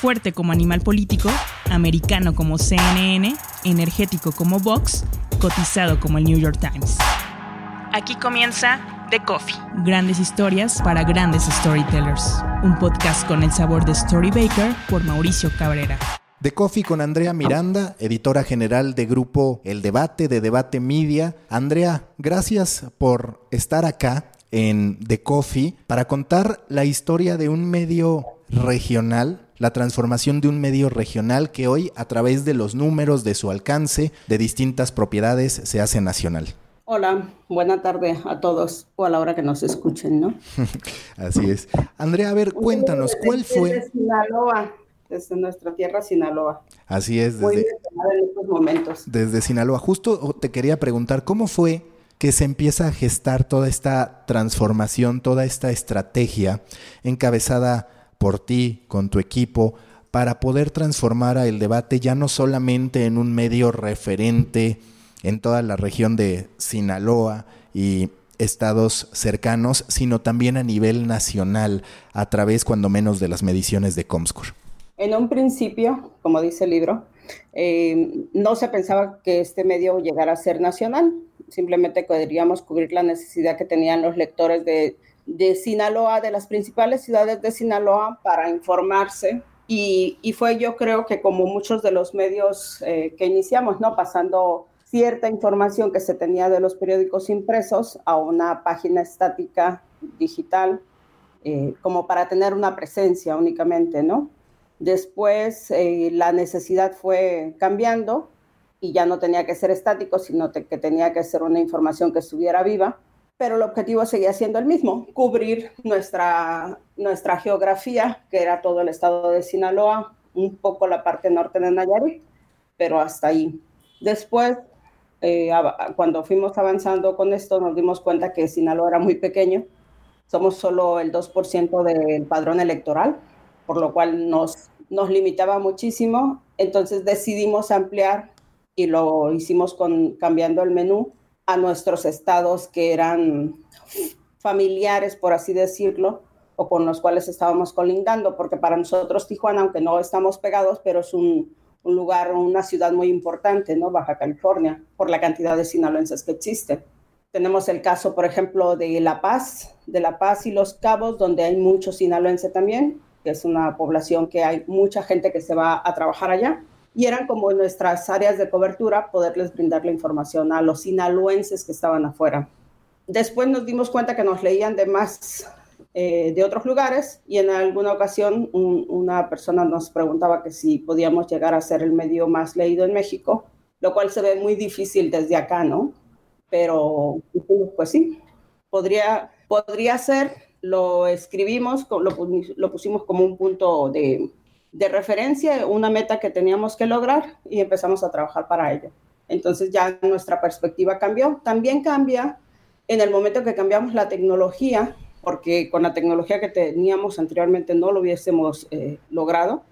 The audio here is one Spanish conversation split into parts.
Fuerte como animal político, americano como CNN, energético como Vox, cotizado como el New York Times. Aquí comienza The Coffee. Grandes historias para grandes storytellers. Un podcast con el sabor de Story Baker por Mauricio Cabrera. The Coffee con Andrea Miranda, editora general de grupo El Debate de Debate Media. Andrea, gracias por estar acá en The Coffee para contar la historia de un medio regional la transformación de un medio regional que hoy, a través de los números de su alcance, de distintas propiedades, se hace nacional. Hola, buena tarde a todos o a la hora que nos escuchen, ¿no? Así es. Andrea, a ver, cuéntanos, ¿cuál fue? Desde Sinaloa, desde nuestra tierra Sinaloa. Así es, desde, en estos momentos. Desde Sinaloa. Justo te quería preguntar, ¿cómo fue que se empieza a gestar toda esta transformación, toda esta estrategia encabezada por ti, con tu equipo, para poder transformar a el debate ya no solamente en un medio referente en toda la región de Sinaloa y estados cercanos, sino también a nivel nacional, a través cuando menos de las mediciones de Comscore. En un principio, como dice el libro, eh, no se pensaba que este medio llegara a ser nacional, simplemente podríamos cubrir la necesidad que tenían los lectores de de Sinaloa, de las principales ciudades de Sinaloa, para informarse. Y, fue yo creo que como muchos de los medios eh, que iniciamos, ¿no? Pasando cierta información que se tenía de los periódicos impresos a una página estática digital, eh, como para tener una presencia únicamente, ¿no? Después eh, la necesidad fue cambiando y ya no tenía que ser estático, sino que tenía que ser una información que estuviera viva pero el objetivo seguía siendo el mismo, cubrir nuestra, nuestra geografía, que era todo el estado de Sinaloa, un poco la parte norte de Nayarit, pero hasta ahí. Después, eh, cuando fuimos avanzando con esto, nos dimos cuenta que Sinaloa era muy pequeño, somos solo el 2% del padrón electoral, por lo cual nos, nos limitaba muchísimo, entonces decidimos ampliar y lo hicimos con, cambiando el menú a nuestros estados que eran familiares, por así decirlo, o con los cuales estábamos colindando, porque para nosotros Tijuana, aunque no estamos pegados, pero es un, lugar, una ciudad muy importante, ¿no? Baja California, por la cantidad de sinaloenses que existe. Tenemos el caso, por ejemplo, de La Paz, de La Paz y Los Cabos, donde hay muchos sinaloenses también, que es una población que hay mucha gente que se va a trabajar allá y eran como nuestras áreas de cobertura poderles brindar la información a los sinaloenses que estaban afuera. Después nos dimos cuenta que nos leían de más eh, de otros lugares y en alguna ocasión una persona nos preguntaba que si podíamos llegar a ser el medio más leído en México, lo cual se ve muy difícil desde acá, ¿no? Pero pues sí, podría, podría ser, lo escribimos, lo, lo pusimos como un punto de, de referencia, una meta que teníamos que lograr y empezamos a trabajar para ello. Entonces ya nuestra perspectiva cambió. También cambia en el momento que cambiamos la tecnología, porque con la tecnología que teníamos anteriormente no lo hubiésemos eh, logrado.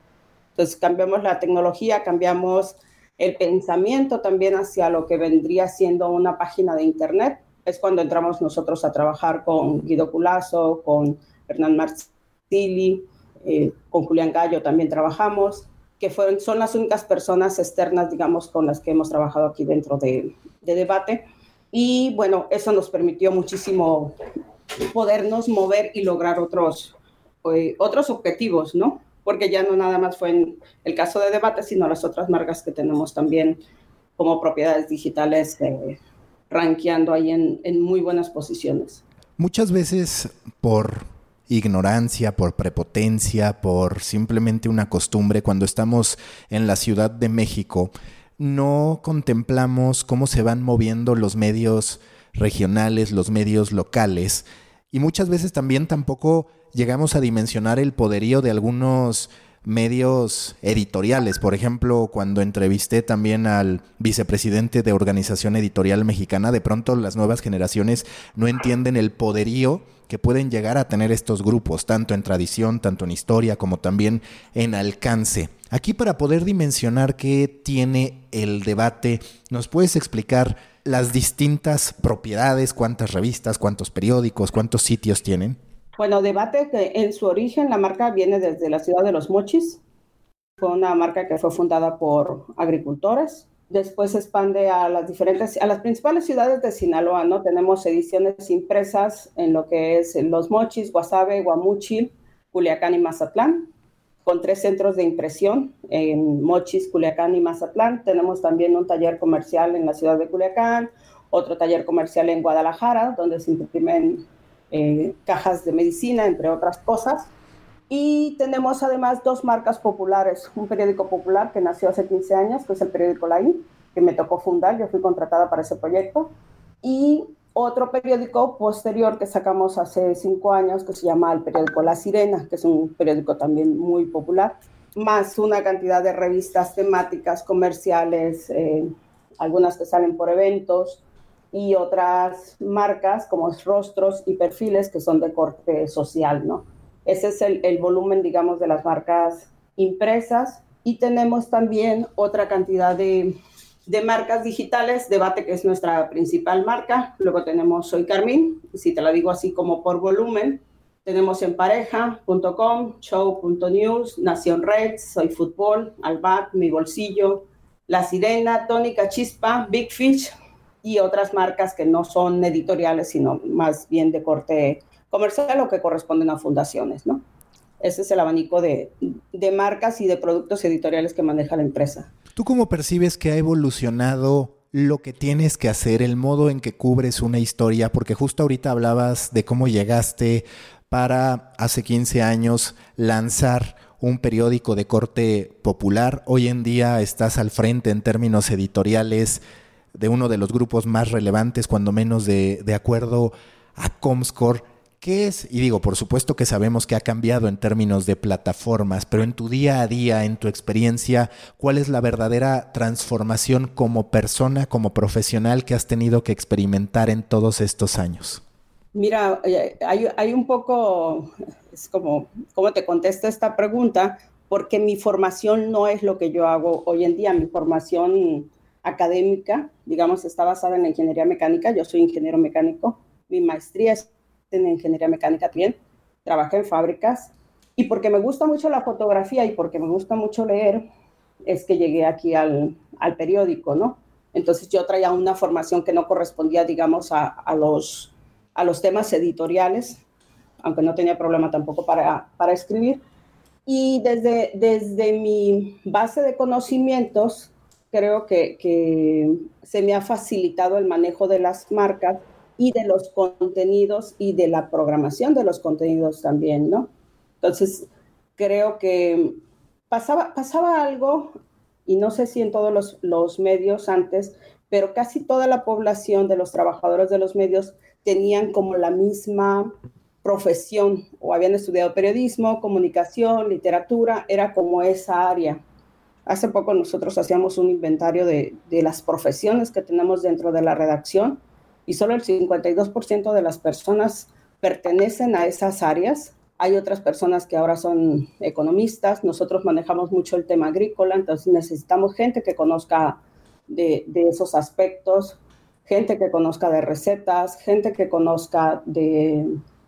Entonces cambiamos la tecnología, cambiamos el pensamiento también hacia lo que vendría siendo una página de Internet. Es cuando entramos nosotros a trabajar con Guido Culazo, con Hernán Marzilli, eh, con Julián Gallo también trabajamos, que fueron, son las únicas personas externas, digamos, con las que hemos trabajado aquí dentro de, debate. Y bueno, eso nos permitió muchísimo podernos mover y lograr otros, eh, otros objetivos, ¿no? Porque ya no nada más fue en el caso de debate, sino las otras marcas que tenemos también como propiedades digitales, eh, rankeando ahí en, en muy buenas posiciones. Muchas veces por ignorancia, por prepotencia, por simplemente una costumbre, cuando estamos en la Ciudad de México, no contemplamos cómo se van moviendo los medios regionales, los medios locales, y muchas veces también tampoco llegamos a dimensionar el poderío de algunos medios editoriales. Por ejemplo, cuando entrevisté también al vicepresidente de Organización Editorial Mexicana, de pronto las nuevas generaciones no entienden el poderío que pueden llegar a tener estos grupos, tanto en tradición, tanto en historia, como también en alcance. Aquí para poder dimensionar qué tiene el debate, ¿nos puedes explicar las distintas propiedades, cuántas revistas, cuántos periódicos, cuántos sitios tienen? Bueno, debate que en su origen la marca viene desde la ciudad de Los Mochis, fue una marca que fue fundada por agricultores. Después se expande a las diferentes, a las principales ciudades de Sinaloa, ¿no? Tenemos ediciones impresas en lo que es Los Mochis, Guasave, Guamuchil, Culiacán y Mazatlán, con tres centros de impresión en Mochis, Culiacán y Mazatlán. Tenemos también un taller comercial en la ciudad de Culiacán, otro taller comercial en Guadalajara, donde se imprimen eh, cajas de medicina, entre otras cosas. Y tenemos además dos marcas populares, un periódico popular que nació hace 15 años, que es el periódico La que me tocó fundar, yo fui contratada para ese proyecto, y otro periódico posterior que sacamos hace cinco años, que se llama el periódico La Sirena, que es un periódico también muy popular, más una cantidad de revistas temáticas, comerciales, eh, algunas que salen por eventos, y otras marcas como rostros y perfiles que son de corte social, ¿no? Ese es el, volumen, digamos, de las marcas impresas. Y tenemos también otra cantidad de, marcas digitales, Debate, que es nuestra principal marca. Luego tenemos Soy Carmín, si te la digo así como por volumen. Tenemos en pareja.com, show.news, Nación Red, Soy Fútbol, Albat, Mi Bolsillo, La Sirena, Tónica Chispa, Big Fish y otras marcas que no son editoriales, sino más bien de corte comercial o que corresponden a fundaciones, ¿no? Ese es el abanico de, de marcas y de productos editoriales que maneja la empresa. ¿Tú cómo percibes que ha evolucionado lo que tienes que hacer, el modo en que cubres una historia, porque justo ahorita hablabas de cómo llegaste para hace 15 años lanzar un periódico de corte popular. Hoy en día estás al frente en términos editoriales de uno de los grupos más relevantes, cuando menos de, de acuerdo a Comscore. ¿Qué es? Y digo, por supuesto que sabemos que ha cambiado en términos de plataformas, pero en tu día a día, en tu experiencia, ¿cuál es la verdadera transformación como persona, como profesional que has tenido que experimentar en todos estos años? Mira, eh, hay, un poco, es como, ¿cómo te contesto esta pregunta? Porque mi formación no es lo que yo hago hoy en día. Mi formación académica, digamos, está basada en la ingeniería mecánica. Yo soy ingeniero mecánico. Mi maestría es en ingeniería mecánica también, trabajé en fábricas y porque me gusta mucho la fotografía y porque me gusta mucho leer, es que llegué aquí al, al periódico, ¿no? Entonces yo traía una formación que no correspondía, digamos, a, a, los, a los temas editoriales, aunque no tenía problema tampoco para, para escribir. Y desde, desde mi base de conocimientos, creo que, que se me ha facilitado el manejo de las marcas y de los contenidos y de la programación de los contenidos también, ¿no? Entonces, creo que pasaba, pasaba algo, y no sé si en todos los, los medios antes, pero casi toda la población de los trabajadores de los medios tenían como la misma profesión o habían estudiado periodismo, comunicación, literatura, era como esa área. Hace poco nosotros hacíamos un inventario de, de las profesiones que tenemos dentro de la redacción y solo el 52% de las personas pertenecen a esas áreas. Hay otras personas que ahora son economistas, nosotros manejamos mucho el tema agrícola, entonces necesitamos gente que conozca de, esos aspectos, gente que conozca de recetas, gente que conozca de,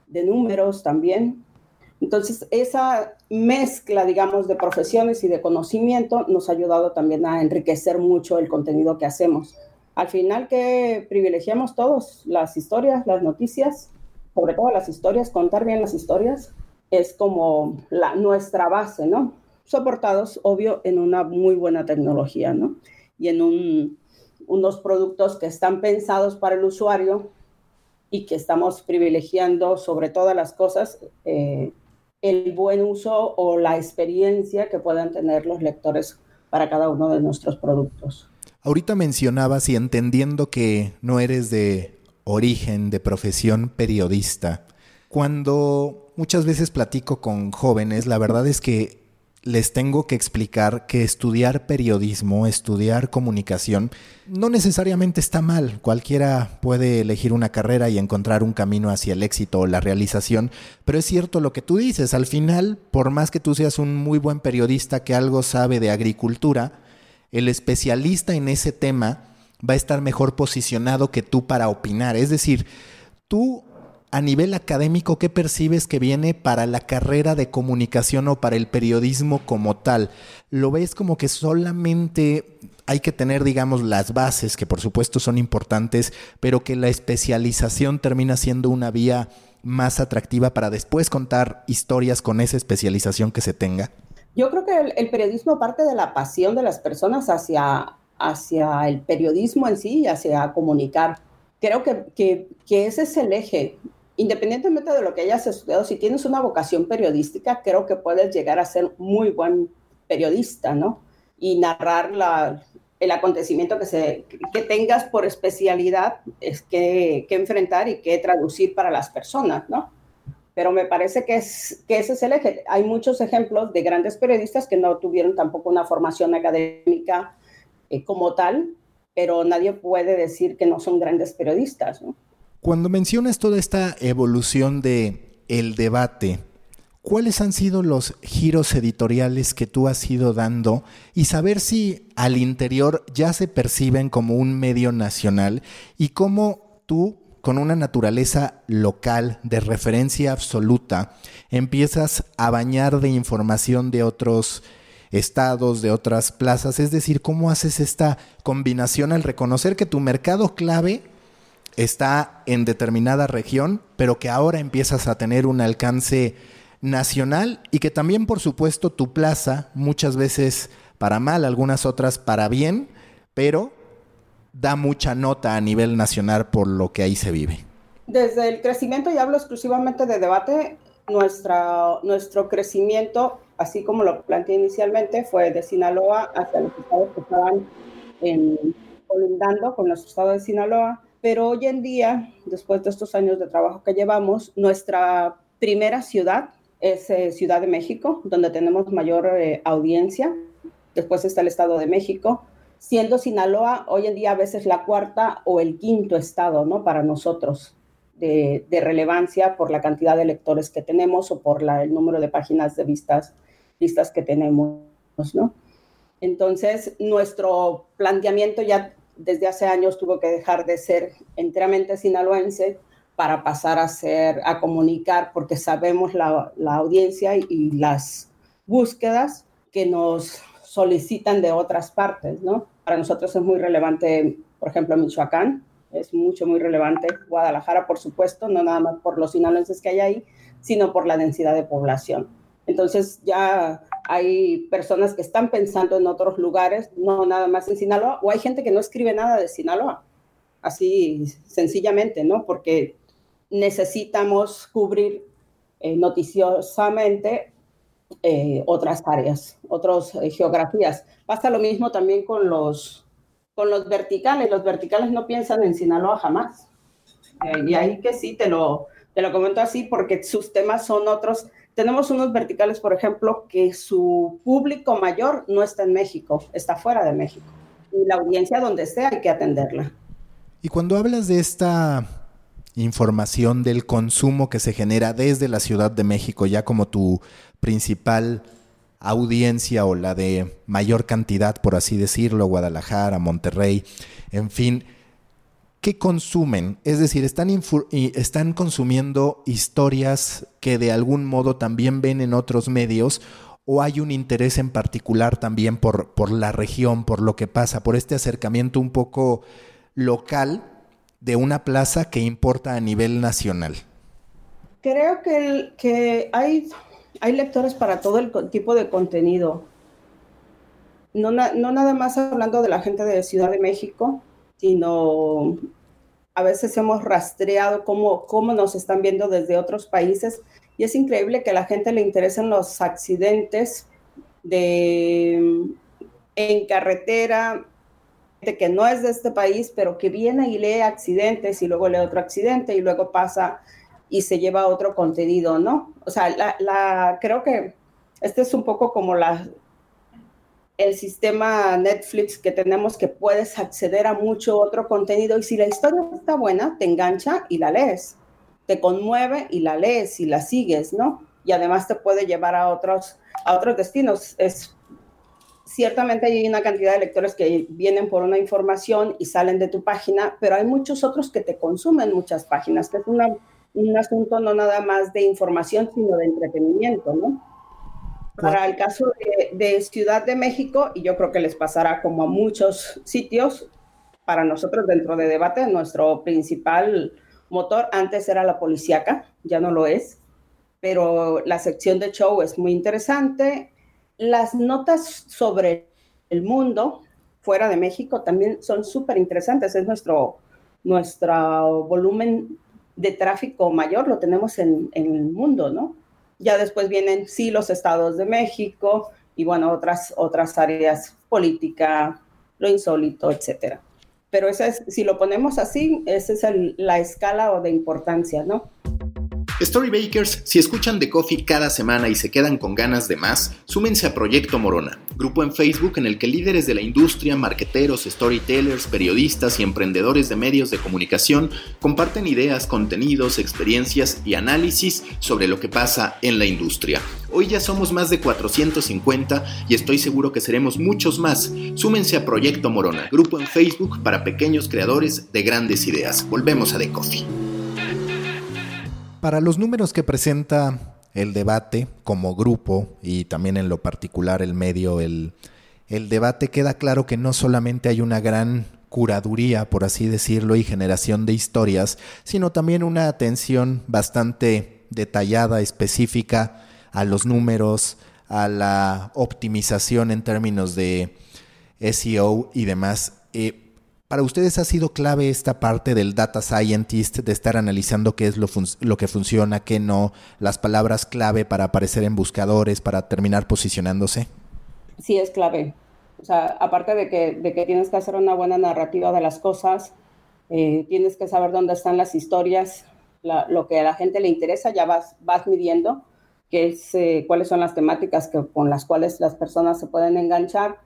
de números también. Entonces, esa mezcla, digamos, de profesiones y de conocimiento nos ha ayudado también a enriquecer mucho el contenido que hacemos al final que privilegiamos todos las historias, las noticias, sobre todo las historias, contar bien las historias, es como la, nuestra base, ¿no? Soportados, obvio, en una muy buena tecnología, ¿no? Y en unos productos que están pensados para el usuario y que estamos privilegiando sobre todas las cosas eh, el buen uso o la experiencia que puedan tener los lectores para cada uno de nuestros productos. Ahorita mencionabas y entendiendo que no eres de origen, de profesión periodista, cuando muchas veces platico con jóvenes, la verdad es que les tengo que explicar que estudiar periodismo, estudiar comunicación, no necesariamente está mal. Cualquiera puede elegir una carrera y encontrar un camino hacia el éxito o la realización, pero es cierto lo que tú dices, al final, por más que tú seas un muy buen periodista que algo sabe de agricultura, el especialista en ese tema va a estar mejor posicionado que tú para opinar. Es decir, tú a nivel académico, ¿qué percibes que viene para la carrera de comunicación o para el periodismo como tal? ¿Lo ves como que solamente hay que tener, digamos, las bases, que por supuesto son importantes, pero que la especialización termina siendo una vía más atractiva para después contar historias con esa especialización que se tenga? Yo creo que el, periodismo parte de la pasión de las personas hacia, hacia el periodismo en sí y hacia comunicar. Creo que, que, que ese es el eje independientemente de lo que hayas estudiado, si tienes una vocación periodística, creo que puedes llegar a ser muy buen periodista, ¿no? Y narrar la, el acontecimiento que, se, que tengas por especialidad es que, que, enfrentar y que traducir para las personas, ¿no? Pero me parece que, es, que ese es el eje. Hay muchos ejemplos de grandes periodistas que no tuvieron tampoco una formación académica eh, como tal, pero nadie puede decir que no son grandes periodistas, ¿no? Cuando mencionas toda esta evolución de el debate, ¿cuáles han sido los giros editoriales que tú has ido dando y saber si al interior ya se perciben como un medio nacional y cómo tú con una naturaleza local de referencia absoluta empiezas a bañar de información de otros estados, de otras plazas, es decir, cómo haces esta combinación al reconocer que tu mercado clave está en determinada región, pero que ahora empiezas a tener un alcance nacional y que también, por supuesto, tu plaza, muchas veces para mal, algunas otras para bien, pero da mucha nota a nivel nacional por lo que ahí se vive. Desde el crecimiento, y hablo exclusivamente de debate, nuestra, nuestro crecimiento, así como lo planteé inicialmente, fue de Sinaloa hacia los estados que estaban en, colindando con nuestro estado de Sinaloa, pero hoy en día, después de estos años de trabajo que llevamos, nuestra primera ciudad es eh, Ciudad de México, donde tenemos mayor eh, audiencia. Después está el Estado de México, siendo Sinaloa hoy en día a veces la cuarta o el quinto estado, ¿no? Para nosotros de, relevancia por la cantidad de lectores que tenemos o por el número de páginas de vistas, vistas que tenemos, ¿no? Entonces, nuestro planteamiento ya desde hace años tuvo que dejar de ser enteramente sinaloense para pasar a ser, a comunicar, porque sabemos la, audiencia y, las búsquedas que nos solicitan de otras partes, ¿no? Para nosotros es muy relevante, por ejemplo, Michoacán, es mucho, muy relevante. Guadalajara, por supuesto, no nada más por los sinaloenses que hay ahí, sino por la densidad de población. Entonces ya hay personas que están pensando en otros lugares, no nada más en Sinaloa, o hay gente que no escribe nada de Sinaloa, así sencillamente, ¿no? Porque necesitamos cubrir eh, noticiosamente eh, otras áreas, otras eh, geografías. Pasa lo mismo también con los, con los verticales. Los verticales no piensan en Sinaloa jamás. y ahí que sí, te lo, te lo comento así porque sus temas son otros tenemos unos verticales, por ejemplo, que su público mayor no está en México, está fuera de México. Y la audiencia donde sea hay que atenderla. Y cuando hablas de esta información del consumo que se genera desde la Ciudad de México, ya como tu principal audiencia o la de mayor cantidad, por así decirlo, Guadalajara, Monterrey, en fin, ¿qué consumen? Es decir, están, están consumiendo historias que de algún modo también ven en otros medios o hay un interés en particular también por, por la región, por lo que pasa, por este acercamiento un poco local de una plaza que importa a nivel nacional? Creo que, que hay, hay lectores para todo el tipo de contenido. No, no nada más hablando de la gente de Ciudad de México, sino a veces hemos rastreado cómo, cómo nos están viendo desde otros países y es increíble que a la gente le interesen los accidentes de, en carretera, de que no es de este país, pero que viene y lee accidentes y luego lee otro accidente y luego pasa y se lleva otro contenido, ¿no? O sea, la, creo que este es un poco como la, el sistema Netflix que tenemos que puedes acceder a mucho otro contenido y si la historia está buena, te engancha y la lees, te conmueve y la lees y la sigues, ¿no? Y además te puede llevar a otros, a otros destinos. Es, ciertamente hay una cantidad de lectores que vienen por una información y salen de tu página, pero hay muchos otros que te consumen muchas páginas, que es un asunto no nada más de información, sino de entretenimiento, ¿no? Para el caso de, Ciudad de México, y yo creo que les pasará como a muchos sitios, para nosotros dentro de debate, nuestro principal motor antes era la policíaca, ya no lo es, pero la sección de show es muy interesante. Las notas sobre el mundo fuera de México también son súper interesantes, es nuestro, nuestro volumen de tráfico mayor, lo tenemos en, en el mundo, ¿no? Ya después vienen, sí, los estados de México y, bueno, otras, otras áreas, política, lo insólito, etcétera. Pero esa es, si lo ponemos así, esa es la escala o de importancia, ¿no? Storybakers, si escuchan The Coffee cada semana y se quedan con ganas de más, súmense a Proyecto Morona, grupo en Facebook en el que líderes de la industria, marqueteros, storytellers, periodistas y emprendedores de medios de comunicación comparten ideas, contenidos, experiencias y análisis sobre lo que pasa en la industria. Hoy ya somos más de 450 y estoy seguro que seremos muchos más. Súmense a Proyecto Morona, grupo en Facebook para pequeños creadores de grandes ideas. Volvemos a The Coffee. Para los números que presenta el debate como grupo y también en lo particular el medio, el, el debate queda claro que no solamente hay una gran curaduría, por así decirlo, y generación de historias, sino también una atención bastante detallada, específica a los números, a la optimización en términos de SEO y demás. Eh, para ustedes ha sido clave esta parte del data scientist, de estar analizando qué es lo, lo, que funciona, qué no, las palabras clave para aparecer en buscadores, para terminar posicionándose. Sí, es clave. O sea, aparte de que, de que tienes que hacer una buena narrativa de las cosas, eh, tienes que saber dónde están las historias, lo que a la gente le interesa, ya vas, vas midiendo qué es, eh, cuáles son las temáticas que, con las cuales las personas se pueden enganchar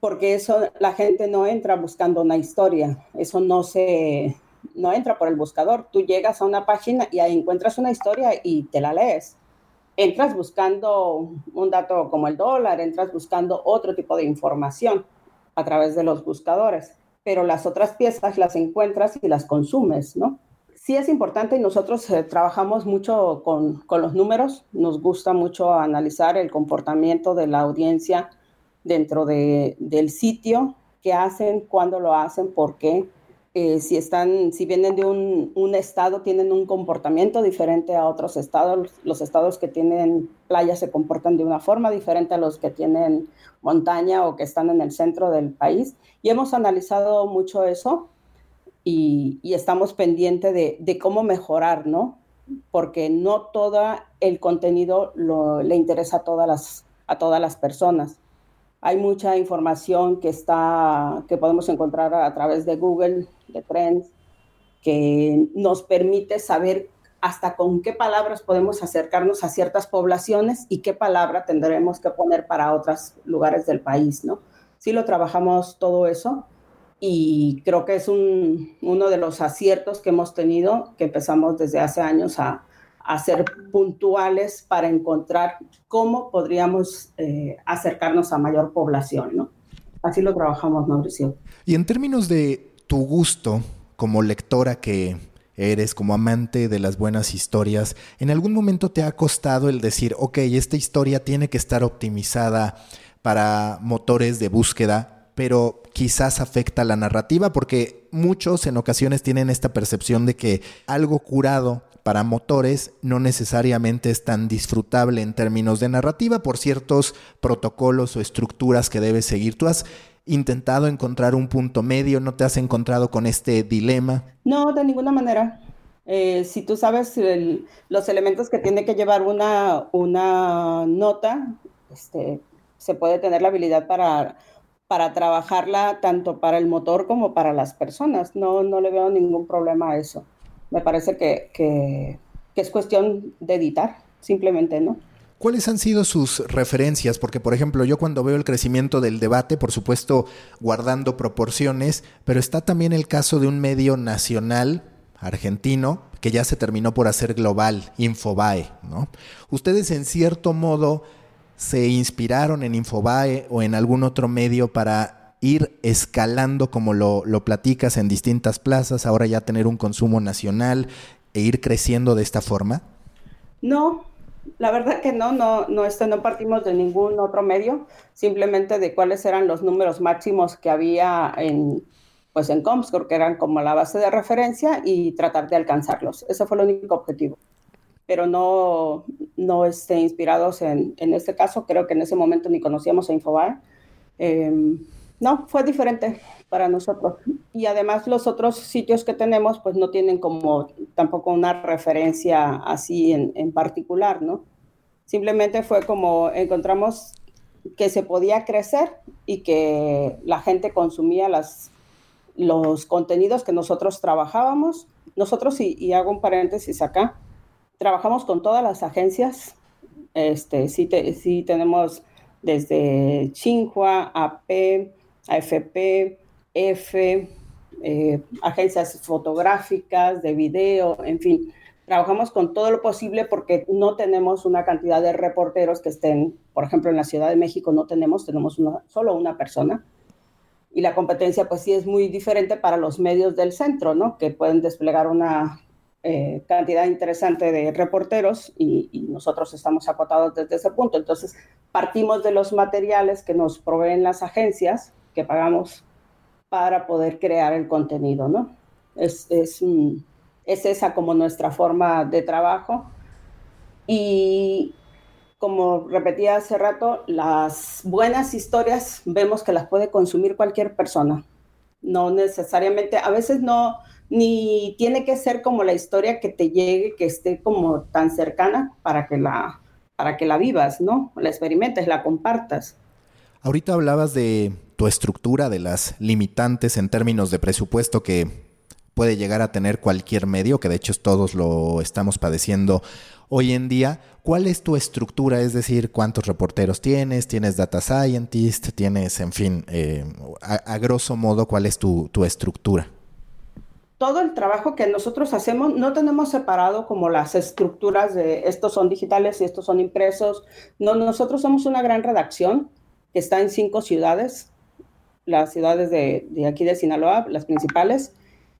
porque eso la gente no entra buscando una historia, eso no se no entra por el buscador. Tú llegas a una página y ahí encuentras una historia y te la lees. Entras buscando un dato como el dólar, entras buscando otro tipo de información a través de los buscadores, pero las otras piezas las encuentras y las consumes, ¿no? Sí es importante y nosotros eh, trabajamos mucho con, con los números, nos gusta mucho analizar el comportamiento de la audiencia dentro de, del sitio, qué hacen, cuándo lo hacen, por qué. Eh, si están, si vienen de un, un, estado, tienen un comportamiento diferente a otros estados. Los estados que tienen playa se comportan de una forma diferente a los que tienen montaña o que están en el centro del país. Y hemos analizado mucho eso y, y estamos pendientes de, de, cómo mejorar, ¿no? Porque no todo el contenido lo, le interesa a todas las, a todas las personas. Hay mucha información que está, que podemos encontrar a través de Google, de Trends, que nos permite saber hasta con qué palabras podemos acercarnos a ciertas poblaciones y qué palabra tendremos que poner para otros lugares del país, ¿no? Sí lo trabajamos todo eso y creo que es un, uno de los aciertos que hemos tenido, que empezamos desde hace años a, a ser puntuales para encontrar cómo podríamos eh, acercarnos a mayor población, ¿no? Así lo trabajamos, Mauricio. Y en términos de tu gusto como lectora que eres, como amante de las buenas historias, ¿en algún momento te ha costado el decir, ok, esta historia tiene que estar optimizada para motores de búsqueda, pero quizás afecta la narrativa? Porque muchos en ocasiones tienen esta percepción de que algo curado para motores no necesariamente es tan disfrutable en términos de narrativa por ciertos protocolos o estructuras que debes seguir. ¿Tú has intentado encontrar un punto medio? ¿No te has encontrado con este dilema? No, de ninguna manera. Eh, si tú sabes los elementos que tiene que llevar una, una nota, este, se puede tener la habilidad para, para trabajarla tanto para el motor como para las personas. No, no le veo ningún problema a eso me parece que, es cuestión de editar, simplemente, ¿no? ¿Cuáles han sido sus referencias? Porque, por ejemplo, yo cuando veo el crecimiento del debate, por supuesto, guardando proporciones, pero está también el caso de un medio nacional argentino que ya se terminó por hacer global, Infobae, ¿no? Ustedes en cierto modo se inspiraron en Infobae o en algún otro medio para ir escalando como lo, platicas en distintas plazas, ahora ya tener un consumo nacional. e ir creciendo de esta forma? No, la verdad que no, no, no, este, no partimos de ningún otro medio, simplemente de cuáles eran los números máximos que había en, pues en Comscore, que eran como la base de referencia, y tratar de alcanzarlos. Ese fue el único objetivo. Pero no, no esté inspirados en, en este caso, creo que en ese momento ni conocíamos a Infobar. Em, no, fue diferente para nosotros. Y además los otros sitios que tenemos pues no tienen como tampoco una referencia así en, en particular, ¿no? Simplemente fue como encontramos que se podía crecer y que la gente consumía las, los contenidos que nosotros trabajábamos. Nosotros, y, hago un paréntesis acá, trabajamos con todas las agencias. Este, sí, sí tenemos desde Chinhua, AP, AFP, F, eh, agencias fotográficas, de video, en fin. Trabajamos con todo lo posible porque no tenemos una cantidad de reporteros que estén, por ejemplo, en la Ciudad de México no tenemos, tenemos solo una persona. Y la competencia pues sí es muy diferente para los medios del centro, ¿no? Que pueden desplegar una eh, cantidad interesante de reporteros y, y, nosotros estamos acotados desde ese punto. Entonces, partimos de los materiales que nos proveen las agencias que pagamos para poder crear el contenido, ¿no? Es, es, es esa como nuestra forma de trabajo. Y como repetía hace rato, las buenas historias vemos que las puede consumir cualquier persona. No necesariamente, a veces no, ni tiene que ser como la historia que te llegue, que esté como tan cercana para que la, para que la vivas, ¿no? La experimentes, la compartas. Ahorita hablabas de tu estructura, de las limitantes en términos de presupuesto que puede llegar a tener cualquier medio, que de hecho todos lo estamos padeciendo hoy en día. ¿Cuál es tu estructura? Es decir, ¿cuántos reporteros tienes? ¿Tienes data scientist? ¿Tienes, en fin, eh, a, grosso modo, cuál es tu, tu estructura? todo el trabajo que nosotros hacemos no tenemos separado como las estructuras de estos son digitales y estos son impresos. No, nosotros somos una gran redacción que está en cinco ciudades las ciudades de, de, aquí de Sinaloa, las principales,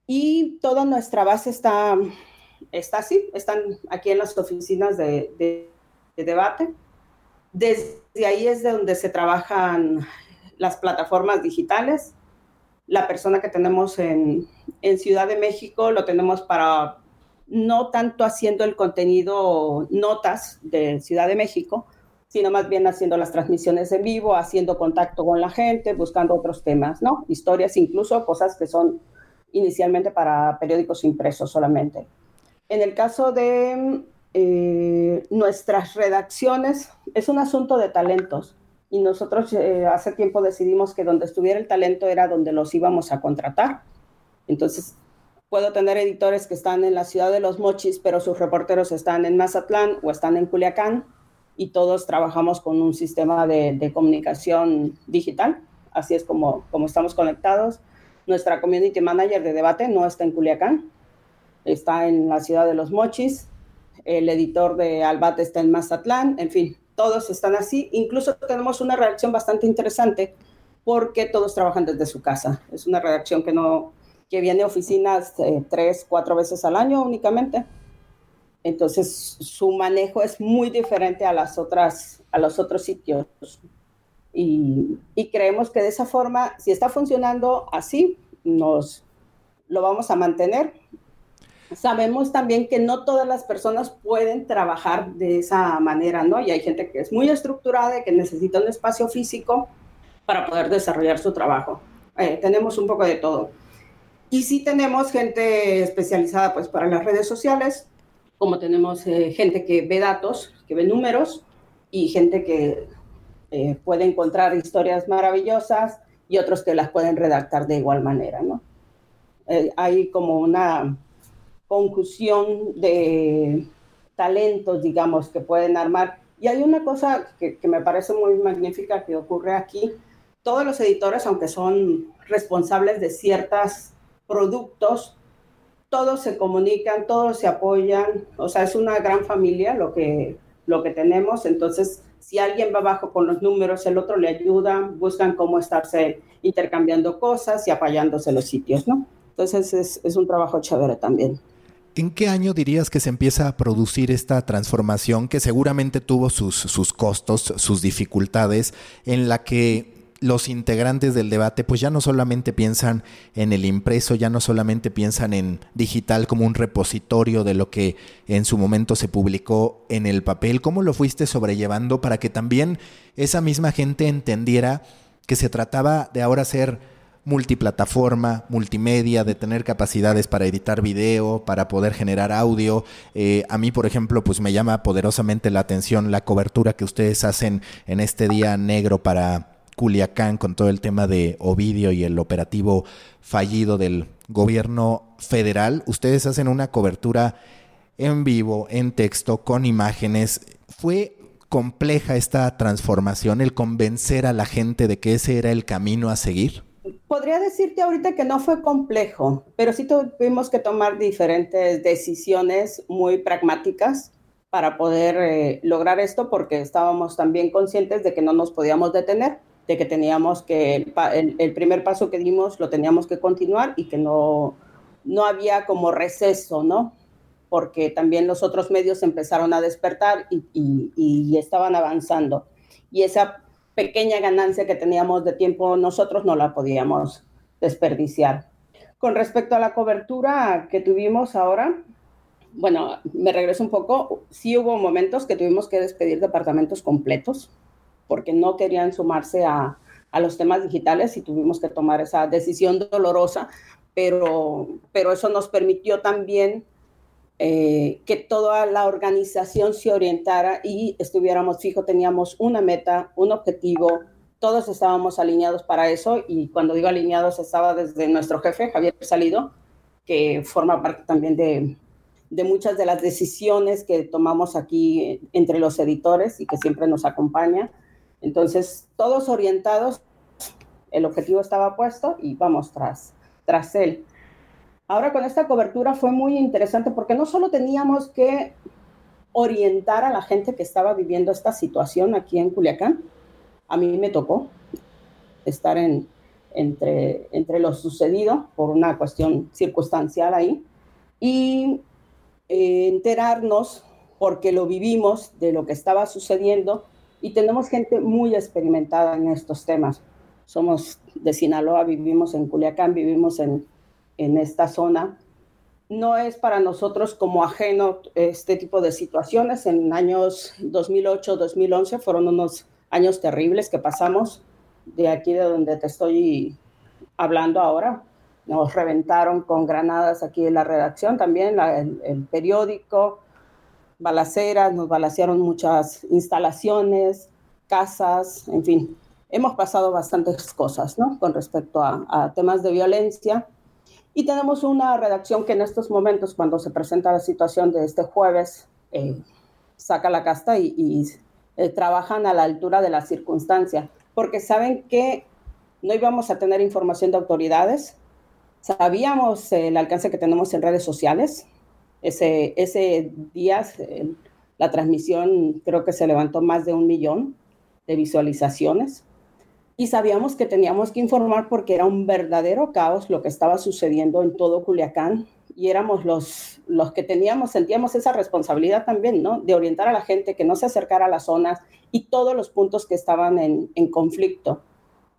y toda nuestra base está, está así, están aquí en las oficinas de, de, de debate. Desde ahí es de donde se trabajan las plataformas digitales. La persona que tenemos en, en Ciudad de México lo tenemos para no tanto haciendo el contenido notas de Ciudad de México, sino más bien haciendo las transmisiones en vivo, haciendo contacto con la gente, buscando otros temas, ¿no? Historias, incluso cosas que son inicialmente para periódicos impresos solamente. En el caso de eh, nuestras redacciones, es un asunto de talentos y nosotros eh, hace tiempo decidimos que donde estuviera el talento era donde los íbamos a contratar. Entonces, puedo tener editores que están en la ciudad de Los Mochis, pero sus reporteros están en Mazatlán o están en Culiacán y todos trabajamos con un sistema de, de, comunicación digital. Así es como, como estamos conectados. Nuestra community manager de debate no está en Culiacán, está en la ciudad de Los Mochis. El editor de Albate está en Mazatlán. En fin, todos están así. Incluso tenemos una redacción bastante interesante porque todos trabajan desde su casa. Es una redacción que no que viene a oficinas eh, tres, cuatro veces al año únicamente entonces, su manejo es muy diferente a, las otras, a los otros sitios. Y, y, creemos que de esa forma, si está funcionando así, nos lo vamos a mantener. Sabemos también que no todas las personas pueden trabajar de esa manera, ¿no? Y hay gente que es muy estructurada y que necesita un espacio físico para poder desarrollar su trabajo. Eh, tenemos un poco de todo. Y sí tenemos gente especializada pues para las redes sociales, como tenemos eh, gente que ve datos, que ve números, y gente que eh, puede encontrar historias maravillosas y otros que las pueden redactar de igual manera, ¿no? Eh, hay como una conjunción de talentos, digamos, que pueden armar. Y hay una cosa que, que me parece muy magnífica que ocurre aquí. Todos los editores, aunque son responsables de ciertos productos, todos se comunican, todos se apoyan, o sea, es una gran familia lo que, lo que tenemos, entonces si alguien va abajo con los números, el otro le ayuda, buscan cómo estarse intercambiando cosas y apoyándose los sitios, ¿no? Entonces es, es un trabajo chévere también. ¿En qué año dirías que se empieza a producir esta transformación que seguramente tuvo sus, sus costos, sus dificultades, en la que los integrantes del debate pues ya no solamente piensan en el impreso, ya no solamente piensan en digital como un repositorio de lo que en su momento se publicó en el papel, ¿cómo lo fuiste sobrellevando para que también esa misma gente entendiera que se trataba de ahora ser multiplataforma, multimedia, de tener capacidades para editar video, para poder generar audio. Eh, a mí, por ejemplo, pues me llama poderosamente la atención la cobertura que ustedes hacen en este día negro para Culiacán con todo el tema de Ovidio y el operativo fallido del gobierno federal. Ustedes hacen una cobertura en vivo, en texto, con imágenes. Fue compleja esta transformación, el convencer a la gente de que ese era el camino a seguir? Podría decirte ahorita que no fue complejo, pero sí tuvimos que tomar diferentes decisiones muy pragmáticas para poder eh, lograr esto porque estábamos también conscientes de que no nos podíamos detener de que teníamos que, el, primer paso que dimos lo teníamos que continuar y que no, no había como receso, ¿no? Porque también los otros medios empezaron a despertar y, y, estaban avanzando. Y esa pequeña ganancia que teníamos de tiempo nosotros no la podíamos desperdiciar. Con respecto a la cobertura que tuvimos ahora, bueno, me regreso un poco, sí hubo momentos que tuvimos que despedir departamentos completos porque no querían sumarse a, los temas digitales y tuvimos que tomar esa decisión dolorosa, pero, pero eso nos permitió también eh, que toda la organización se orientara y estuviéramos fijos, teníamos una meta, un objetivo, todos estábamos alineados para eso y cuando digo alineados estaba desde nuestro jefe, Javier Salido, que forma parte también de, de muchas de las decisiones que tomamos aquí entre los editores y que siempre nos acompaña entonces, todos orientados, el objetivo estaba puesto y vamos tras, tras él. Ahora con esta cobertura fue muy interesante porque no solo teníamos que orientar a la gente que estaba viviendo esta situación aquí en Culiacán, a mí me tocó estar en, entre, entre lo sucedido por una cuestión circunstancial ahí y eh, enterarnos porque lo vivimos de lo que estaba sucediendo y tenemos gente muy experimentada en estos temas. Somos de Sinaloa, vivimos en Culiacán, vivimos en, en esta zona. No es para nosotros como ajeno este tipo de situaciones. En años 2008, 2011 fueron unos años terribles que pasamos de aquí de donde te estoy hablando ahora. Nos reventaron con granadas aquí en la redacción, también el, el periódico, balaceras, nos balacearon muchas instalaciones, casas, en fin, hemos pasado bastantes cosas, ¿no? Con respecto a, temas de violencia. Y tenemos una redacción que en estos momentos, cuando se presenta la situación de este jueves, eh, saca la casta y, eh, trabajan a la altura de la circunstancia, porque saben que no íbamos a tener información de autoridades, sabíamos el alcance que tenemos en redes sociales, ese, ese día la transmisión creo que se levantó más de un millón de visualizaciones y sabíamos que teníamos que informar porque era un verdadero caos lo que estaba sucediendo en todo Culiacán y éramos los, los que teníamos, sentíamos esa responsabilidad también, ¿no? De orientar a la gente que no se acercara a las zonas y todos los puntos que estaban en, en conflicto.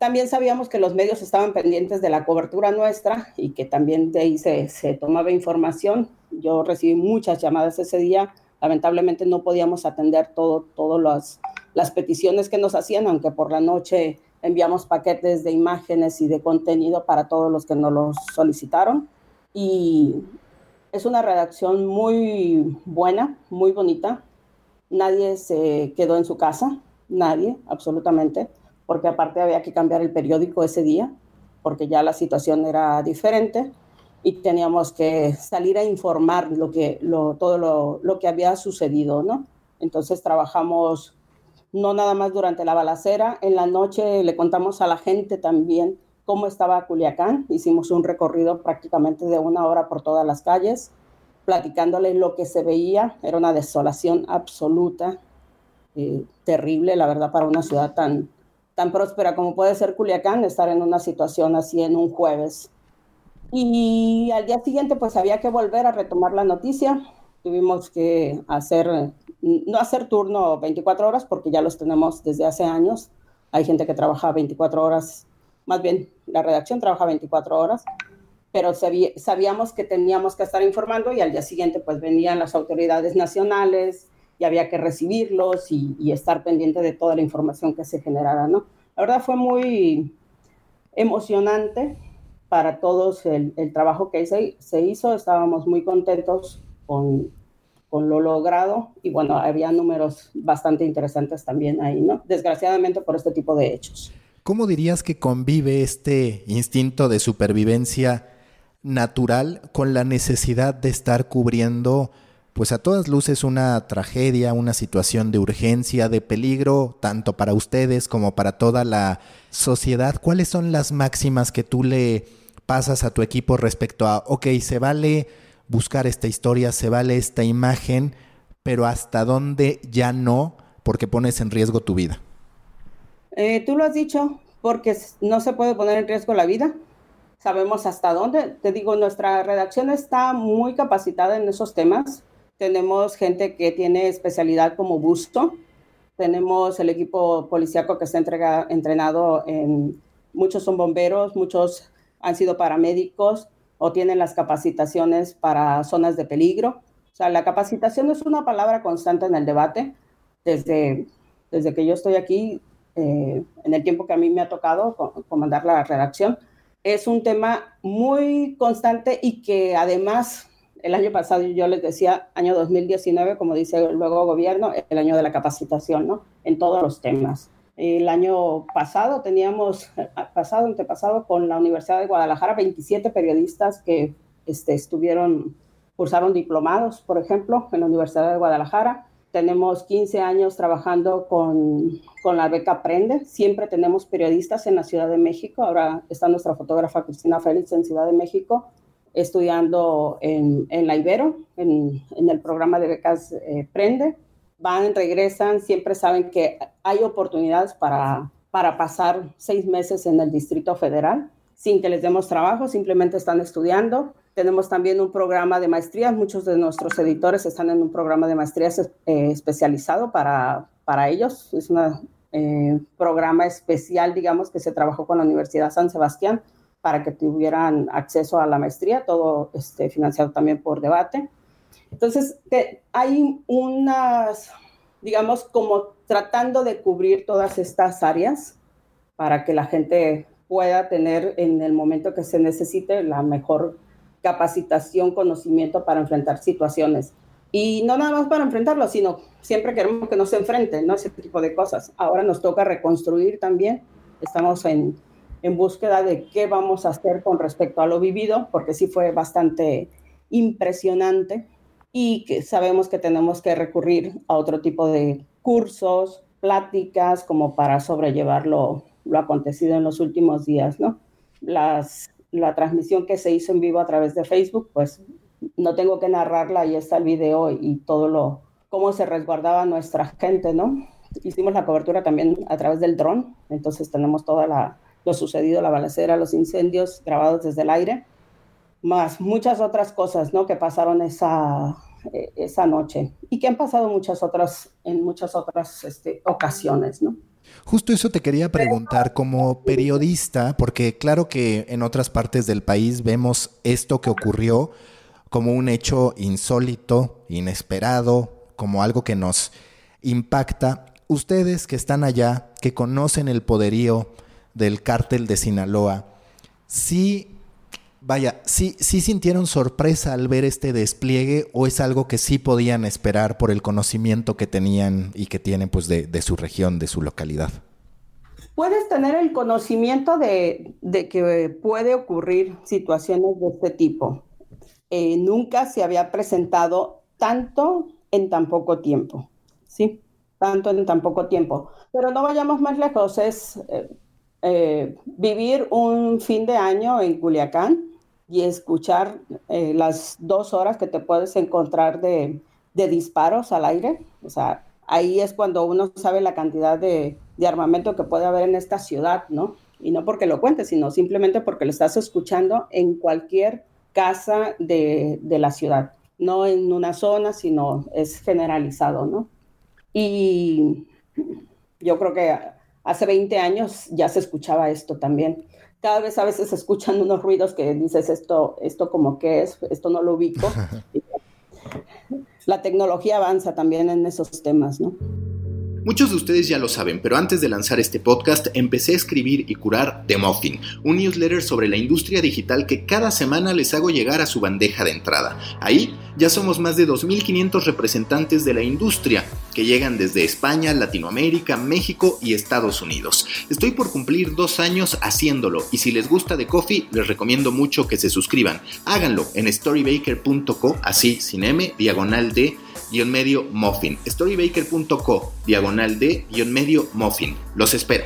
También sabíamos que los medios estaban pendientes de la cobertura nuestra y que también de ahí se, se tomaba información. Yo recibí muchas llamadas ese día. Lamentablemente no podíamos atender todas las, las peticiones que nos hacían, aunque por la noche enviamos paquetes de imágenes y de contenido para todos los que nos los solicitaron. Y es una redacción muy buena, muy bonita. Nadie se quedó en su casa, nadie, absolutamente porque aparte había que cambiar el periódico ese día, porque ya la situación era diferente y teníamos que salir a informar lo que, lo, todo lo, lo que había sucedido, ¿no? Entonces trabajamos no nada más durante la balacera, en la noche le contamos a la gente también cómo estaba Culiacán, hicimos un recorrido prácticamente de una hora por todas las calles, platicándole lo que se veía, era una desolación absoluta, eh, terrible, la verdad, para una ciudad tan, tan próspera como puede ser Culiacán, estar en una situación así en un jueves. Y al día siguiente pues había que volver a retomar la noticia. Tuvimos que hacer, no hacer turno 24 horas porque ya los tenemos desde hace años. Hay gente que trabaja 24 horas, más bien la redacción trabaja 24 horas, pero sabíamos que teníamos que estar informando y al día siguiente pues venían las autoridades nacionales y había que recibirlos y, estar pendiente de toda la información que se generara, ¿no? La verdad fue muy emocionante para todos el, trabajo que se, se, hizo. Estábamos muy contentos con, con, lo logrado y bueno, había números bastante interesantes también ahí, ¿no? Desgraciadamente por este tipo de hechos. ¿Cómo dirías que convive este instinto de supervivencia natural con la necesidad de estar cubriendo pues a todas luces una tragedia, una situación de urgencia, de peligro, tanto para ustedes como para toda la sociedad. ¿Cuáles son las máximas que tú le pasas a tu equipo respecto a, ok, se vale buscar esta historia, se vale esta imagen, pero hasta dónde ya no, porque pones en riesgo tu vida? Eh, tú lo has dicho, porque no se puede poner en riesgo la vida. Sabemos hasta dónde. Te digo, nuestra redacción está muy capacitada en esos temas tenemos gente que tiene especialidad como busto. Tenemos el equipo policíaco que está entrega, entrenado en, muchos son bomberos, muchos han sido paramédicos o tienen las capacitaciones para zonas de peligro. O sea, la capacitación es una palabra constante en el debate. Desde, desde que yo estoy aquí, eh, en el tiempo que a mí me ha tocado comandar la redacción, es un tema muy constante y que además el año pasado yo les decía, año 2019, como dice luego gobierno, el año de la capacitación, ¿no? En todos los temas. El año pasado teníamos, pasado, antepasado, con la Universidad de Guadalajara, 27 periodistas que este, estuvieron, cursaron diplomados, por ejemplo, en la Universidad de Guadalajara. Tenemos 15 años trabajando con, con la beca Aprende. Siempre tenemos periodistas en la Ciudad de México. Ahora está nuestra fotógrafa Cristina Félix en Ciudad de México estudiando en, en la Ibero, en, en, el programa de becas eh, Prende. Van, regresan, siempre saben que hay oportunidades para, para pasar seis meses en el Distrito Federal sin que les demos trabajo, simplemente están estudiando. Tenemos también un programa de maestrías, muchos de nuestros editores están en un programa de maestrías eh, especializado para, para ellos. Es un eh, programa especial, digamos, que se trabajó con la Universidad San Sebastián para que tuvieran acceso a la maestría, todo este, financiado también por debate. Entonces, hay unas, digamos, como tratando de cubrir todas estas áreas para que la gente pueda tener en el momento que se necesite la mejor capacitación, conocimiento para enfrentar situaciones. Y no nada más para enfrentarlo, sino siempre queremos que no se enfrenten, ¿no? Ese tipo de cosas. Ahora nos toca reconstruir también. Estamos en, en búsqueda de qué vamos a hacer con respecto a lo vivido, porque sí fue bastante impresionante y que sabemos que tenemos que recurrir a otro tipo de cursos, pláticas, como para sobrellevar lo, acontecido en los últimos días, ¿no? Las, la transmisión que se hizo en vivo a través de Facebook, pues no tengo que narrarla, ahí está el video y todo lo, cómo se resguardaba nuestra gente, ¿no? Hicimos la cobertura también a través del dron, entonces tenemos toda la, lo sucedido, la balacera, los incendios grabados desde el aire, más muchas otras cosas ¿no? que pasaron esa, eh, esa noche y que han pasado muchas otras, en muchas otras este, ocasiones. ¿no? Justo eso te quería preguntar como periodista, porque claro que en otras partes del país vemos esto que ocurrió como un hecho insólito, inesperado, como algo que nos impacta. Ustedes que están allá, que conocen el poderío del cártel de Sinaloa, sí, vaya, sí, sí sintieron sorpresa al ver este despliegue o es algo que sí podían esperar por el conocimiento que tenían y que tienen pues de, su región, de su localidad. Puedes tener el conocimiento de, que puede ocurrir situaciones de este tipo. Eh, nunca se había presentado tanto en tan poco tiempo, ¿sí? Tanto en tan poco tiempo. Pero no vayamos más lejos, es eh, eh, vivir un fin de año en Culiacán y escuchar eh, las dos horas que te puedes encontrar de, disparos al aire. O ahí es cuando uno sabe la cantidad de, armamento que puede haber en esta ciudad, ¿no? Y no porque lo cuentes, sino simplemente porque lo estás escuchando en cualquier casa de, de la ciudad. No en una zona, sino es generalizado, ¿no? Y yo creo que hace 20 años ya se escuchaba esto también. Cada vez a veces se escuchan unos ruidos que dices esto, esto como que es, esto no lo ubico. La tecnología avanza también en esos temas, ¿no? Muchos de ustedes ya lo saben, pero antes de lanzar este podcast empecé a escribir y curar The Muffin, un newsletter sobre la industria digital que cada semana les hago llegar a su bandeja de entrada. Ahí ya somos más de 2.500 representantes de la industria que llegan desde España, Latinoamérica, México y Estados Unidos. Estoy por cumplir dos años haciéndolo y si les gusta The Coffee les recomiendo mucho que se suscriban. Háganlo en storybaker.co, así sin M, diagonal de guion medio muffin. Storybaker.co, diagonal de guion medio muffin. Los espero.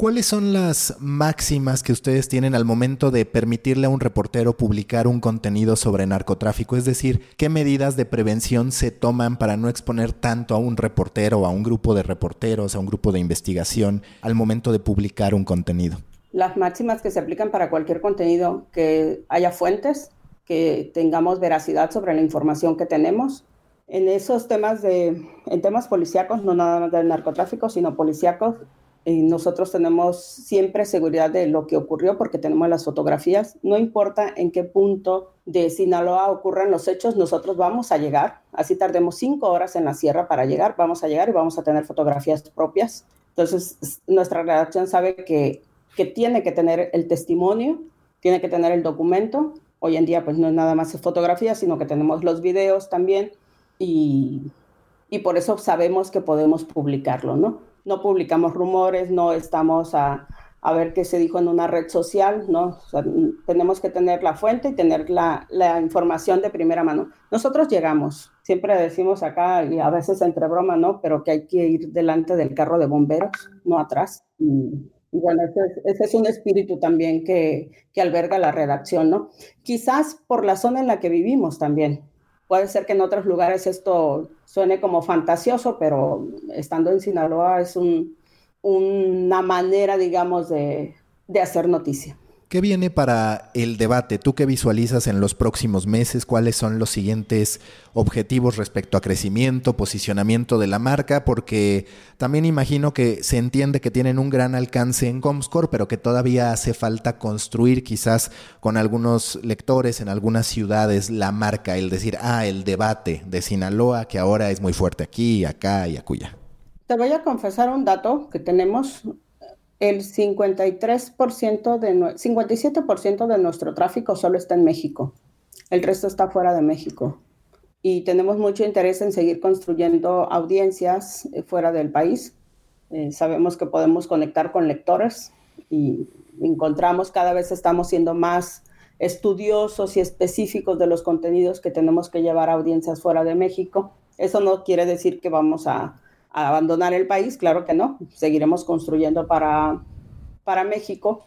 ¿Cuáles son las máximas que ustedes tienen al momento de permitirle a un reportero publicar un contenido sobre narcotráfico? Es decir, ¿qué medidas de prevención se toman para no exponer tanto a un reportero, a un grupo de reporteros, a un grupo de investigación al momento de publicar un contenido? Las máximas que se aplican para cualquier contenido, que haya fuentes, que tengamos veracidad sobre la información que tenemos, en esos temas de, en temas policíacos, no nada más del narcotráfico, sino policíacos, y nosotros tenemos siempre seguridad de lo que ocurrió porque tenemos las fotografías. No importa en qué punto de Sinaloa ocurran los hechos, nosotros vamos a llegar. Así tardemos cinco horas en la sierra para llegar, vamos a llegar y vamos a tener fotografías propias. Entonces, nuestra redacción sabe que, que tiene que tener el testimonio, tiene que tener el documento. Hoy en día, pues no es nada más fotografía, sino que tenemos los videos también y, y por eso sabemos que podemos publicarlo, ¿no? No publicamos rumores, no estamos a, a ver qué se dijo en una red social, ¿no? tenemos que tener la fuente y tener la, la, información de primera mano. Nosotros llegamos, siempre decimos acá, y a veces entre broma, ¿no? Pero que hay que ir delante del carro de bomberos, no atrás. Y, bueno, ese es, ese es, un espíritu también que, que alberga la redacción, ¿no? Quizás por la zona en la que vivimos también. Puede ser que en otros lugares esto suene como fantasioso, pero estando en Sinaloa es un, una manera, digamos, de, de hacer noticia. ¿Qué viene para el debate? ¿Tú qué visualizas en los próximos meses? ¿Cuáles son los siguientes objetivos respecto a crecimiento, posicionamiento de la marca? Porque también imagino que se entiende que tienen un gran alcance en Comscore, pero que todavía hace falta construir quizás con algunos lectores en algunas ciudades la marca, el decir, ah, el debate de Sinaloa, que ahora es muy fuerte aquí, acá y acuya. Te voy a confesar un dato que tenemos el 53% de, 57% de nuestro tráfico solo está en México. El resto está fuera de México. Y tenemos mucho interés en seguir construyendo audiencias eh, fuera del país. Eh, sabemos que podemos conectar con lectores y encontramos cada vez estamos siendo más estudiosos y específicos de los contenidos que tenemos que llevar a audiencias fuera de México. Eso no quiere decir que vamos a abandonar el país, claro que no, seguiremos construyendo para, para México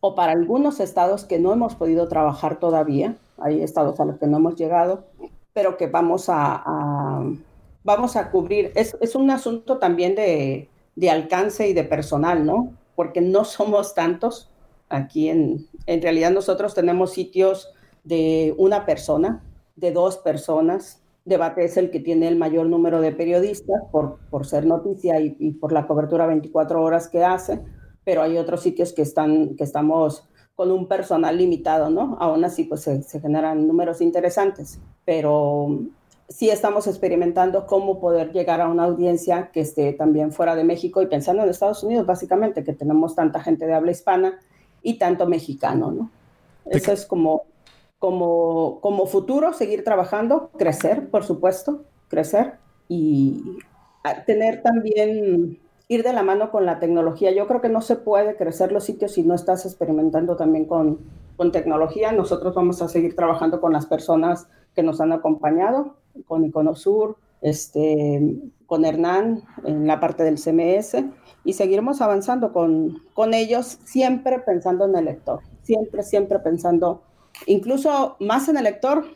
o para algunos estados que no hemos podido trabajar todavía, hay estados a los que no hemos llegado, pero que vamos a, vamos a cubrir. Es, es, un asunto también de, de, alcance y de personal, ¿no? Porque no somos tantos. Aquí en, en realidad nosotros tenemos sitios de una persona, de dos personas, Debate es el que tiene el mayor número de periodistas por, por ser noticia y, y, por la cobertura 24 horas que hace, pero hay otros sitios que, están, que estamos con un personal limitado, ¿no? Aún así, pues se, se generan números interesantes, pero sí estamos experimentando cómo poder llegar a una audiencia que esté también fuera de México y pensando en Estados Unidos, básicamente, que tenemos tanta gente de habla hispana y tanto mexicano, ¿no? Eso es como como, como futuro, seguir trabajando, crecer, por supuesto, crecer y tener también, ir de la mano con la tecnología. Yo creo que no se puede crecer los sitios si no estás experimentando también con, con tecnología. Nosotros vamos a seguir trabajando con las personas que nos han acompañado, con Iconosur, este, con Hernán en la parte del CMS y seguiremos avanzando con, con ellos, siempre pensando en el lector, siempre, siempre pensando incluso más en el lector,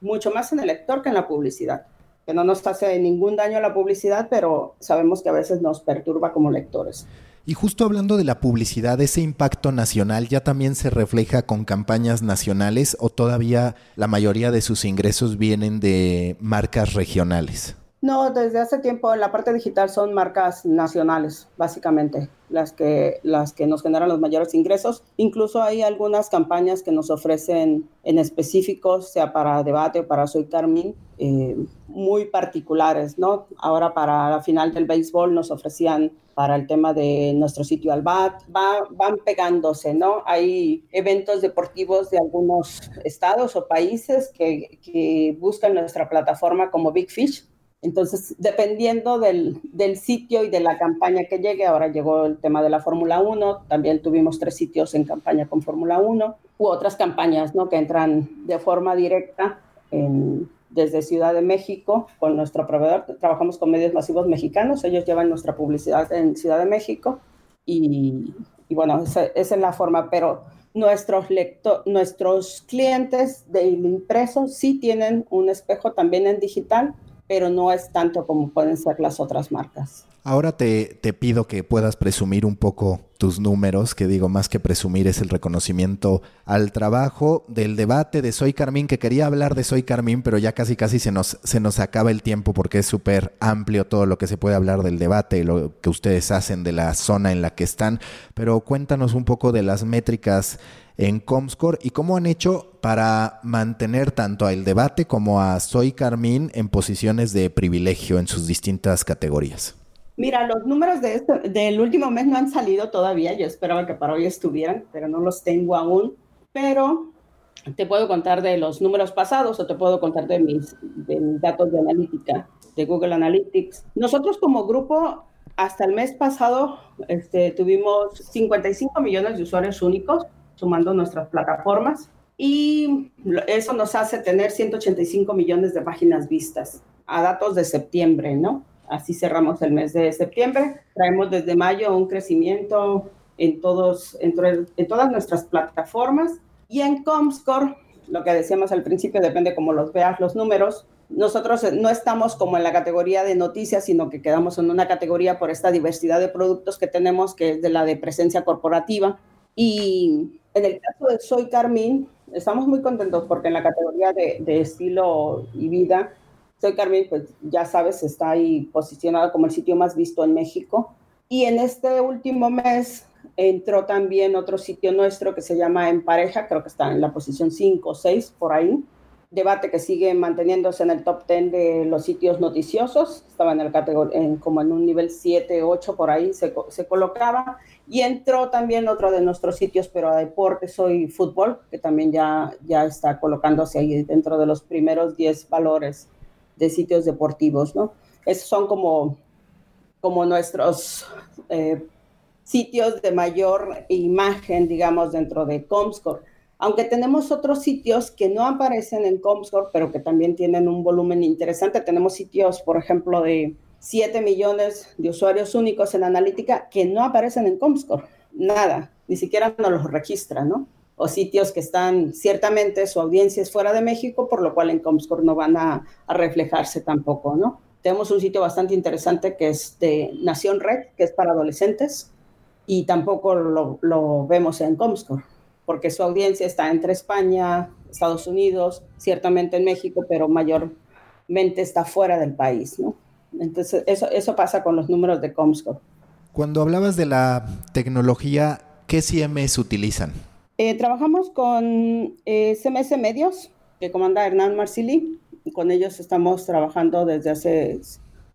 mucho más en el lector que en la publicidad, que no nos hace ningún daño a la publicidad, pero sabemos que a veces nos perturba como lectores. Y justo hablando de la publicidad, ¿ese impacto nacional ya también se refleja con campañas nacionales o todavía la mayoría de sus ingresos vienen de marcas regionales? No, desde hace tiempo la parte digital son marcas nacionales, básicamente, las que, las que nos generan los mayores ingresos. Incluso hay algunas campañas que nos ofrecen en específico, sea para debate o para Soy Carmín, eh, muy particulares, ¿no? Ahora para la final del béisbol nos ofrecían para el tema de nuestro sitio Albat, va, van pegándose, ¿no? Hay eventos deportivos de algunos estados o países que buscan nuestra plataforma como Big Fish entonces, dependiendo del, del, sitio y de la campaña que llegue, ahora llegó el tema de la Fórmula 1, también tuvimos tres sitios en campaña con Fórmula 1, u otras campañas ¿no? que entran de forma directa en, desde Ciudad de México con nuestro proveedor. Trabajamos con medios masivos mexicanos, ellos llevan nuestra publicidad en Ciudad de México y, y bueno, esa, esa, es la forma, pero nuestros, lector, nuestros clientes del impreso sí tienen un espejo también en digital pero no es tanto como pueden ser las otras marcas. Ahora te, te, pido que puedas presumir un poco tus números, que digo más que presumir es el reconocimiento al trabajo del debate de Soy Carmín, que quería hablar de Soy Carmín, pero ya casi casi se nos, se nos acaba el tiempo porque es súper amplio todo lo que se puede hablar del debate y lo que ustedes hacen de la zona en la que están. Pero cuéntanos un poco de las métricas en Comscore y cómo han hecho para mantener tanto al debate como a Soy Carmín en posiciones de privilegio en sus distintas categorías. Mira, los números de este, del último mes no han salido todavía. Yo esperaba que para hoy estuvieran, pero no los tengo aún. Pero te puedo contar de los números pasados o te puedo contar de mis, datos de analítica, de Google Analytics. Nosotros como grupo, hasta el mes pasado, este, tuvimos 55 millones de usuarios únicos sumando nuestras plataformas. Y eso nos hace tener 185 millones de páginas vistas a datos de septiembre, ¿no? Así cerramos el mes de septiembre. Traemos desde mayo un crecimiento en, todos, en, en todas nuestras plataformas. Y en Comscore, lo que decíamos al principio, depende cómo los veas los números, nosotros no estamos como en la categoría de noticias, sino que quedamos en una categoría por esta diversidad de productos que tenemos, que es de la de presencia corporativa. Y en el caso de Soy Carmín, estamos muy contentos porque en la categoría de, de estilo y vida, Soy Carmín, pues ya sabes, está ahí posicionado como el sitio más visto en México. Y en este último mes entró también otro sitio nuestro que se llama En Pareja, creo que está en la posición 5 o 6 por ahí. Debate que sigue manteniéndose en el top 10 de los sitios noticiosos, estaba en el en, como en un nivel 7, 8 por ahí se, se colocaba. Y entró también otro de nuestros sitios, pero a deporte soy fútbol, que también ya, ya está colocándose ahí dentro de los primeros 10 valores de sitios deportivos, ¿no? Esos son como, como nuestros eh, sitios de mayor imagen, digamos, dentro de Comscore. Aunque tenemos otros sitios que no aparecen en Comscore, pero que también tienen un volumen interesante. Tenemos sitios, por ejemplo, de 7 millones de usuarios únicos en analítica que no aparecen en Comscore. Nada, ni siquiera nos los registra, ¿no? O sitios que están, ciertamente su audiencia es fuera de México, por lo cual en Comscore no van a, a reflejarse tampoco, ¿no? Tenemos un sitio bastante interesante que es de Nación Red, que es para adolescentes, y tampoco lo, lo, vemos en Comscore, porque su audiencia está entre España, Estados Unidos, ciertamente en México, pero mayormente está fuera del país, ¿no? Entonces, eso, eso pasa con los números de Comscore. Cuando hablabas de la tecnología, ¿qué CMS utilizan? Eh, trabajamos con eh, CMS Medios, que comanda Hernán Marcili. Con ellos estamos trabajando desde hace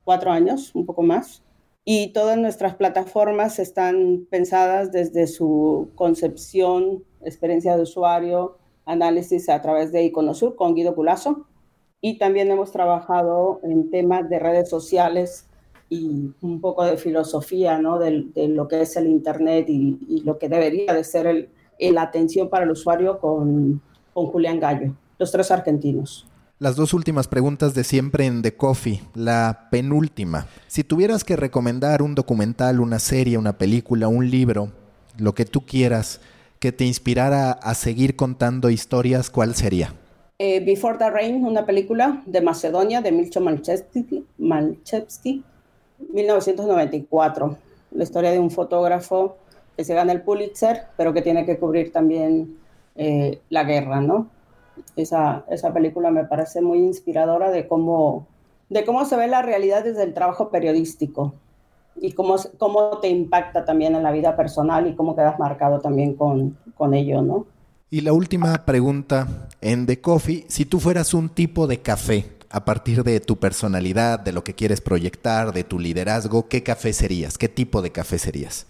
cuatro años, un poco más y todas nuestras plataformas están pensadas desde su concepción, experiencia de usuario, análisis a través de Iconosur con Guido Culazo. Y también hemos trabajado en temas de redes sociales y un poco de filosofía ¿no? de, lo que es el Internet y, y, lo que debería de ser el, la atención para el usuario con, con Julián Gallo, los tres argentinos las dos últimas preguntas de siempre en The Coffee. La penúltima. Si tuvieras que recomendar un documental, una serie, una película, un libro, lo que tú quieras, que te inspirara a seguir contando historias, ¿cuál sería? Eh, Before the Rain, una película de Macedonia de Milcho Malchevsky, Malchevsky 1994. la historia de un fotógrafo que se gana el Pulitzer, pero que tiene que cubrir también eh, la guerra, ¿no? Esa, esa película me parece muy inspiradora de cómo, de cómo se ve la realidad desde el trabajo periodístico y cómo, cómo te impacta también en la vida personal y cómo quedas marcado también con, con ello, ¿no? Y la última pregunta en The Coffee, si tú fueras un tipo de café, a partir de tu personalidad, de lo que quieres proyectar, de tu liderazgo, ¿qué café serías? ¿Qué tipo de café serías?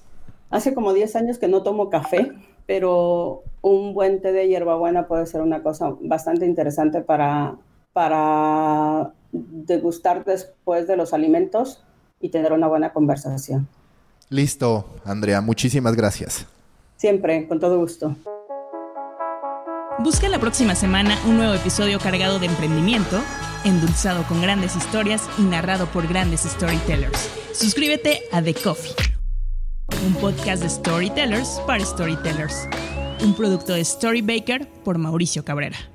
Hace como 10 años que no tomo café, pero un buen té de hierbabuena puede ser una cosa bastante interesante para, para degustar después de los alimentos y tener una buena conversación. Listo, Andrea, muchísimas gracias. Siempre, con todo gusto. Busca la próxima semana un nuevo episodio cargado de emprendimiento, endulzado con grandes historias y narrado por grandes storytellers. Suscríbete a The Coffee, un podcast de storytellers para storytellers, un producto de Storybaker por Mauricio Cabrera.